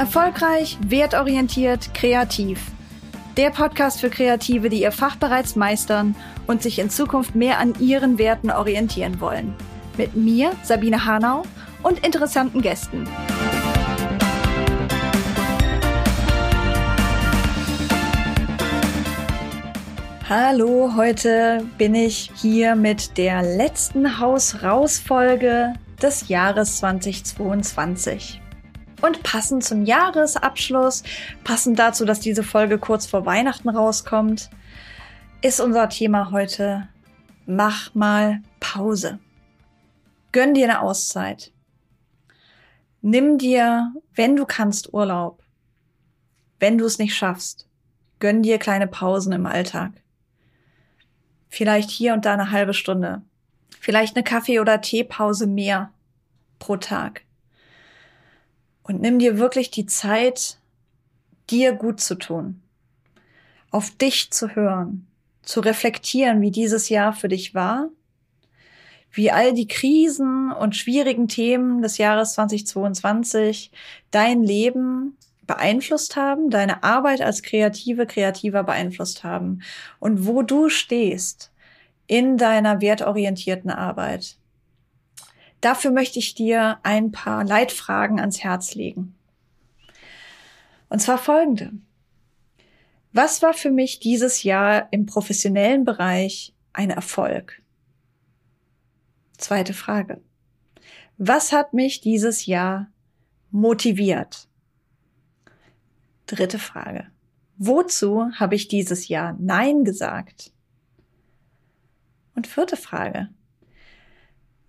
Erfolgreich, wertorientiert, kreativ. Der Podcast für Kreative, die ihr Fach bereits meistern und sich in Zukunft mehr an ihren Werten orientieren wollen. Mit mir, Sabine Hanau, und interessanten Gästen. Hallo, heute bin ich hier mit der letzten Haus-Raus-Folge des Jahres 2022. Und passend zum Jahresabschluss, passend dazu, dass diese Folge kurz vor Weihnachten rauskommt, ist unser Thema heute Mach mal Pause. Gönn dir eine Auszeit. Nimm dir, wenn du kannst, Urlaub. Wenn du es nicht schaffst, gönn dir kleine Pausen im Alltag. Vielleicht hier und da eine halbe Stunde. Vielleicht eine Kaffee- oder Teepause mehr pro Tag. Und nimm dir wirklich die Zeit, dir gut zu tun, auf dich zu hören, zu reflektieren, wie dieses Jahr für dich war, wie all die Krisen und schwierigen Themen des Jahres 2022 dein Leben beeinflusst haben, deine Arbeit als Kreative, Kreativer beeinflusst haben und wo du stehst in deiner wertorientierten Arbeit. Dafür möchte ich dir ein paar Leitfragen ans Herz legen. Und zwar folgende. Was war für mich dieses Jahr im professionellen Bereich ein Erfolg? Zweite Frage. Was hat mich dieses Jahr motiviert? Dritte Frage. Wozu habe ich dieses Jahr Nein gesagt? Und vierte Frage.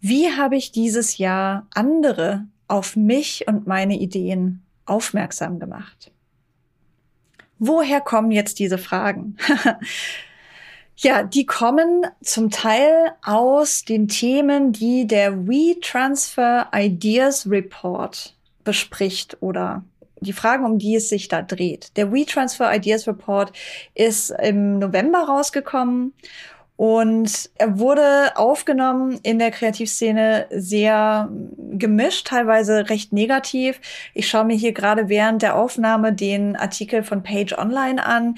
Wie habe ich dieses Jahr andere auf mich und meine Ideen aufmerksam gemacht? Woher kommen jetzt diese Fragen? ja, die kommen zum Teil aus den Themen, die der WeTransfer Ideas Report bespricht oder die Fragen, um die es sich da dreht. Der WeTransfer Ideas Report ist im November rausgekommen und er wurde aufgenommen in der Kreativszene sehr gemischt, teilweise recht negativ. Ich schaue mir hier gerade während der Aufnahme den Artikel von Page Online an.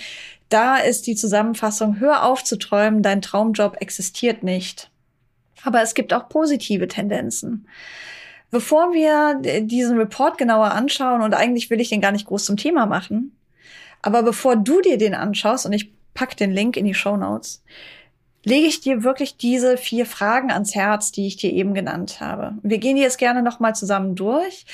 Da ist die Zusammenfassung, hör auf zu träumen, dein Traumjob existiert nicht. Aber es gibt auch positive Tendenzen. Bevor wir diesen Report genauer anschauen, und eigentlich will ich den gar nicht groß zum Thema machen, aber bevor du dir den anschaust, und ich pack den Link in die Show Notes, lege ich dir wirklich diese vier Fragen ans Herz, die ich dir eben genannt habe. Wir gehen die jetzt gerne nochmal zusammen durch.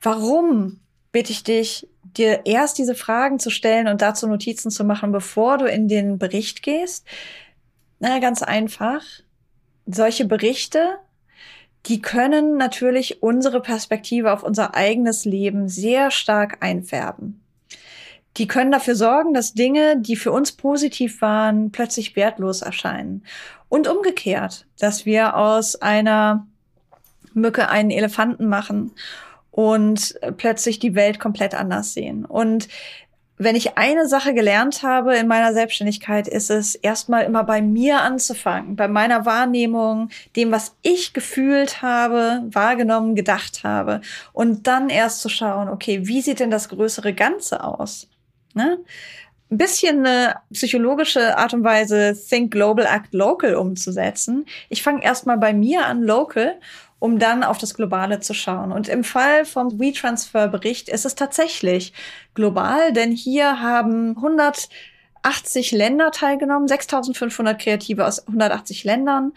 Warum bitte ich dich, dir erst diese Fragen zu stellen und dazu Notizen zu machen, bevor du in den Bericht gehst? Na, ganz einfach. Solche Berichte, die können natürlich unsere Perspektive auf unser eigenes Leben sehr stark einfärben die können dafür sorgen, dass Dinge, die für uns positiv waren, plötzlich wertlos erscheinen. Und umgekehrt, dass wir aus einer Mücke einen Elefanten machen und plötzlich die Welt komplett anders sehen. Und wenn ich eine Sache gelernt habe in meiner Selbstständigkeit, ist es erstmal immer bei mir anzufangen, bei meiner Wahrnehmung, dem, was ich gefühlt habe, wahrgenommen, gedacht habe. Und dann erst zu schauen, okay, wie sieht denn das größere Ganze aus? Ne? Ein bisschen eine psychologische Art und Weise Think Global, Act Local umzusetzen. Ich fange erstmal bei mir an, local, um dann auf das Globale zu schauen. Und im Fall vom WeTransfer-Bericht ist es tatsächlich global, denn hier haben 180 Länder teilgenommen, 6500 Kreative aus 180 Ländern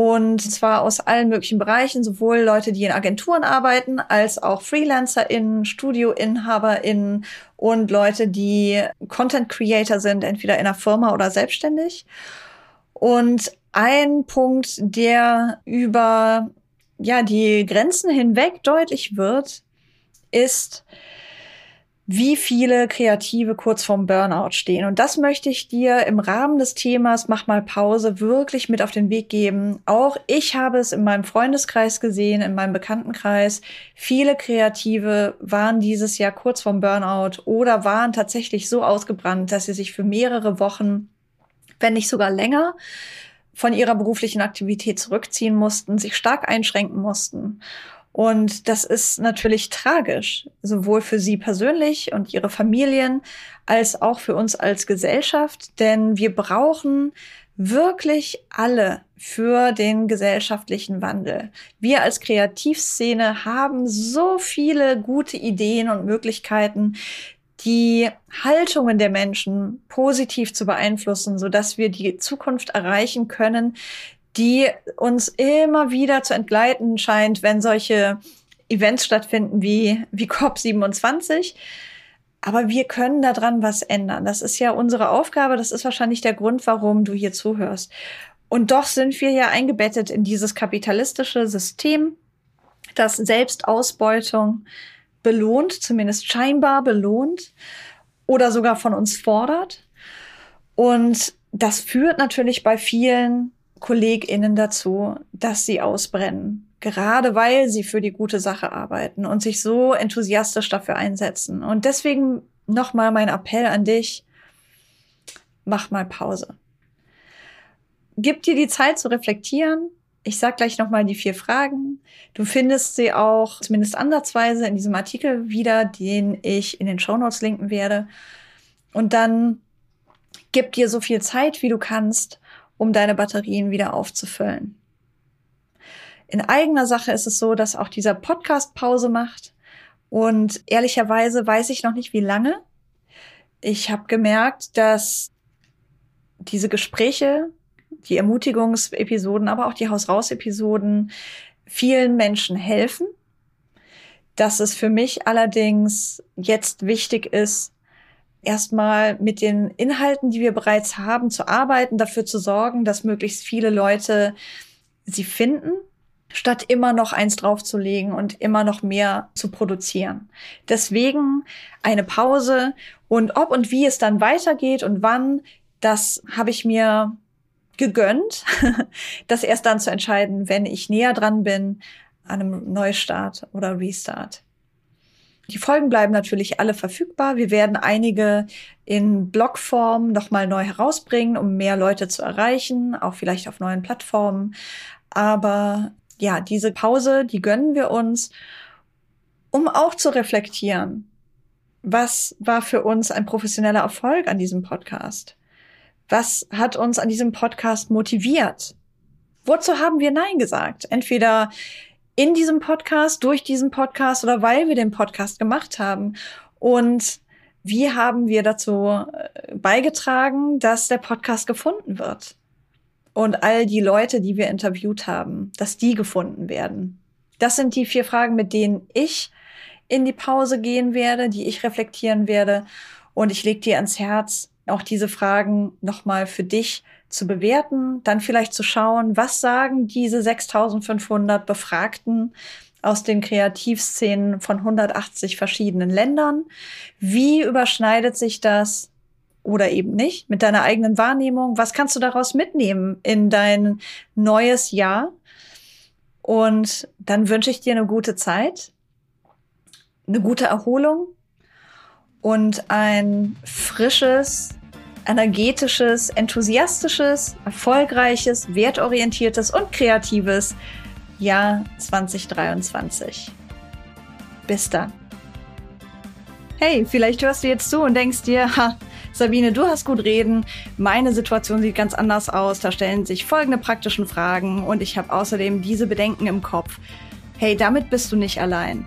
und zwar aus allen möglichen Bereichen, sowohl Leute, die in Agenturen arbeiten, als auch FreelancerInnen, StudioinhaberInnen und Leute, die Content Creator sind, entweder in einer Firma oder selbstständig. Und ein Punkt, der über ja, die Grenzen hinweg deutlich wird, ist, wie viele Kreative kurz vorm Burnout stehen. Und das möchte ich dir im Rahmen des Themas Mach mal Pause wirklich mit auf den Weg geben. Auch ich habe es in meinem Freundeskreis gesehen, in meinem Bekanntenkreis. Viele Kreative waren dieses Jahr kurz vorm Burnout oder waren tatsächlich so ausgebrannt, dass sie sich für mehrere Wochen, wenn nicht sogar länger, von ihrer beruflichen Aktivität zurückziehen mussten, sich stark einschränken mussten. Und das ist natürlich tragisch, sowohl für sie persönlich und ihre Familien als auch für uns als Gesellschaft, denn wir brauchen wirklich alle für den gesellschaftlichen Wandel. Wir als Kreativszene haben so viele gute Ideen und Möglichkeiten, die Haltungen der Menschen positiv zu beeinflussen, so dass wir die Zukunft erreichen können, die uns immer wieder zu entgleiten scheint, wenn solche Events stattfinden wie, wie COP27. Aber wir können daran was ändern. Das ist ja unsere Aufgabe. Das ist wahrscheinlich der Grund, warum du hier zuhörst. Und doch sind wir ja eingebettet in dieses kapitalistische System, das Selbstausbeutung belohnt, zumindest scheinbar belohnt oder sogar von uns fordert. Und das führt natürlich bei vielen KollegInnen dazu, dass sie ausbrennen. Gerade weil sie für die gute Sache arbeiten und sich so enthusiastisch dafür einsetzen. Und deswegen nochmal mein Appell an dich. Mach mal Pause. Gib dir die Zeit zu reflektieren. Ich sag gleich nochmal die vier Fragen. Du findest sie auch zumindest ansatzweise in diesem Artikel wieder, den ich in den Shownotes linken werde. Und dann gib dir so viel Zeit, wie du kannst, um deine Batterien wieder aufzufüllen. In eigener Sache ist es so, dass auch dieser Podcast Pause macht. Und ehrlicherweise weiß ich noch nicht, wie lange. Ich habe gemerkt, dass diese Gespräche, die Ermutigungsepisoden, aber auch die Haus-Raus-Episoden vielen Menschen helfen. Dass es für mich allerdings jetzt wichtig ist, erstmal mit den Inhalten, die wir bereits haben, zu arbeiten, dafür zu sorgen, dass möglichst viele Leute sie finden, statt immer noch eins draufzulegen und immer noch mehr zu produzieren. Deswegen eine Pause und ob und wie es dann weitergeht und wann, das habe ich mir gegönnt, das erst dann zu entscheiden, wenn ich näher dran bin an einem Neustart oder Restart. Die Folgen bleiben natürlich alle verfügbar. Wir werden einige in Blogform nochmal neu herausbringen, um mehr Leute zu erreichen, auch vielleicht auf neuen Plattformen. Aber ja, diese Pause, die gönnen wir uns, um auch zu reflektieren. Was war für uns ein professioneller Erfolg an diesem Podcast? Was hat uns an diesem Podcast motiviert? Wozu haben wir Nein gesagt? Entweder in diesem Podcast, durch diesen Podcast oder weil wir den Podcast gemacht haben. Und wie haben wir dazu äh, beigetragen, dass der Podcast gefunden wird? Und all die Leute, die wir interviewt haben, dass die gefunden werden. Das sind die vier Fragen, mit denen ich in die Pause gehen werde, die ich reflektieren werde. Und ich lege dir ans Herz, auch diese Fragen nochmal für dich zu bewerten, dann vielleicht zu schauen, was sagen diese 6500 Befragten aus den Kreativszenen von 180 verschiedenen Ländern? Wie überschneidet sich das oder eben nicht mit deiner eigenen Wahrnehmung? Was kannst du daraus mitnehmen in dein neues Jahr? Und dann wünsche ich dir eine gute Zeit, eine gute Erholung und ein frisches, energetisches, enthusiastisches, erfolgreiches, wertorientiertes und kreatives Jahr 2023. Bis dann. Hey, vielleicht hörst du jetzt zu und denkst dir, ha, Sabine, du hast gut reden. Meine Situation sieht ganz anders aus. Da stellen sich folgende praktischen Fragen und ich habe außerdem diese Bedenken im Kopf. Hey, damit bist du nicht allein.